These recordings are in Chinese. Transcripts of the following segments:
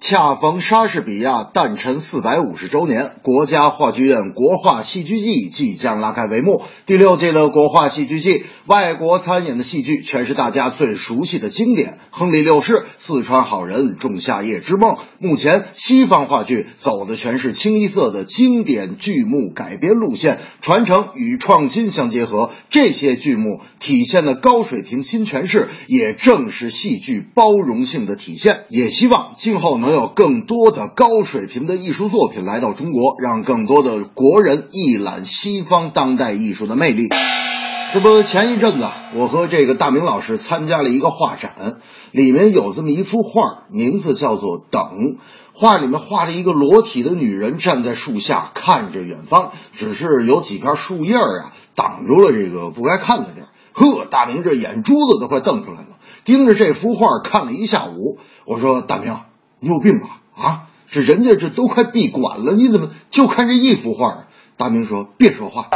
恰逢莎士比亚诞辰四百五十周年，国家话剧院国画戏剧季即将拉开帷幕。第六届的国画戏剧季，外国参演的戏剧全是大家最熟悉的经典，《亨利六世》《四川好人》《仲夏夜之梦》。目前，西方话剧走的全是清一色的经典剧目改编路线，传承与创新相结合。这些剧目体现的高水平新诠释，也正是戏剧包容性的体现。也希望今后能。能有更多的高水平的艺术作品来到中国，让更多的国人一览西方当代艺术的魅力。这不，前一阵子我和这个大明老师参加了一个画展，里面有这么一幅画，名字叫做《等》。画里面画了一个裸体的女人站在树下看着远方，只是有几片树叶啊挡住了这个不该看的地儿。呵，大明这眼珠子都快瞪出来了，盯着这幅画看了一下午。我说：“大明。”你有病吧？啊，这人家这都快闭馆了，你怎么就看这一幅画？大明说：“别说话，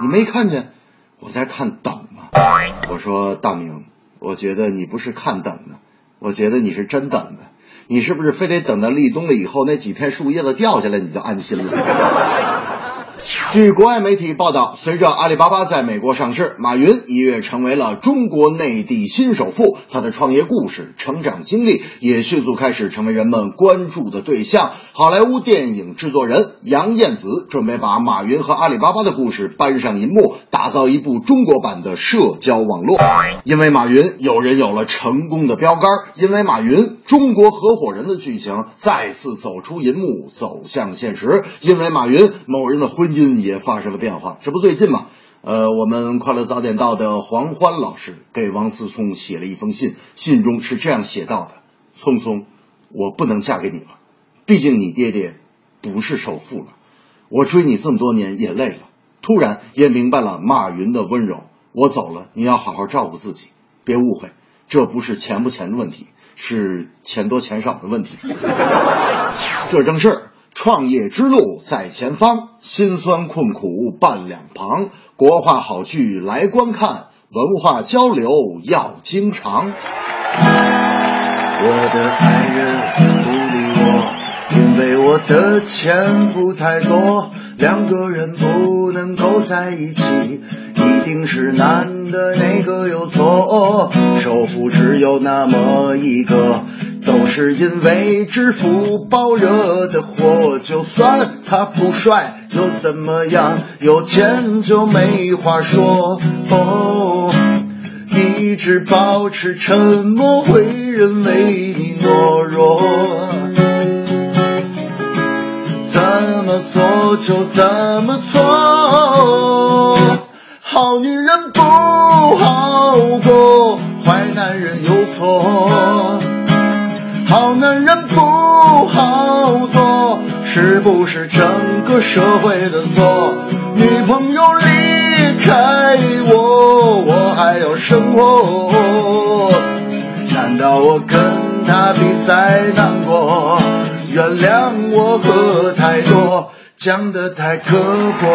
你没看见我在看等吗？”我说：“大明，我觉得你不是看等的，我觉得你是真等的。你是不是非得等到立冬了以后那几片树叶子掉下来你就安心了？”据国外媒体报道，随着阿里巴巴在美国上市，马云一跃成为了中国内地新首富。他的创业故事、成长经历也迅速开始成为人们关注的对象。好莱坞电影制作人杨燕子准备把马云和阿里巴巴的故事搬上银幕，打造一部中国版的社交网络。因为马云，有人有了成功的标杆；因为马云，中国合伙人的剧情再次走出银幕，走向现实；因为马云，某人的婚姻。也发生了变化，这不最近吗？呃，我们快乐早点到的黄欢老师给王思聪写了一封信，信中是这样写到的：“聪聪，我不能嫁给你了，毕竟你爹爹不是首富了。我追你这么多年也累了，突然也明白了马云的温柔。我走了，你要好好照顾自己，别误会，这不是钱不钱的问题，是钱多钱少的问题。这正是。”创业之路在前方，辛酸困苦伴两旁。国画好剧来观看，文化交流要经常。我的爱人不理我，因为我的钱不太多。两个人不能够在一起，一定是男的那个有错。首富只有那么一个。都是因为支付宝惹的祸，就算他不帅又怎么样？有钱就没话说。哦，一直保持沉默，会认为你懦弱。怎么做就怎么做，好女人不好过，坏男人有错。是不是整个社会的错？女朋友离开我，我还要生活。难道我跟她比赛难过？原谅我喝太多，讲的太刻薄。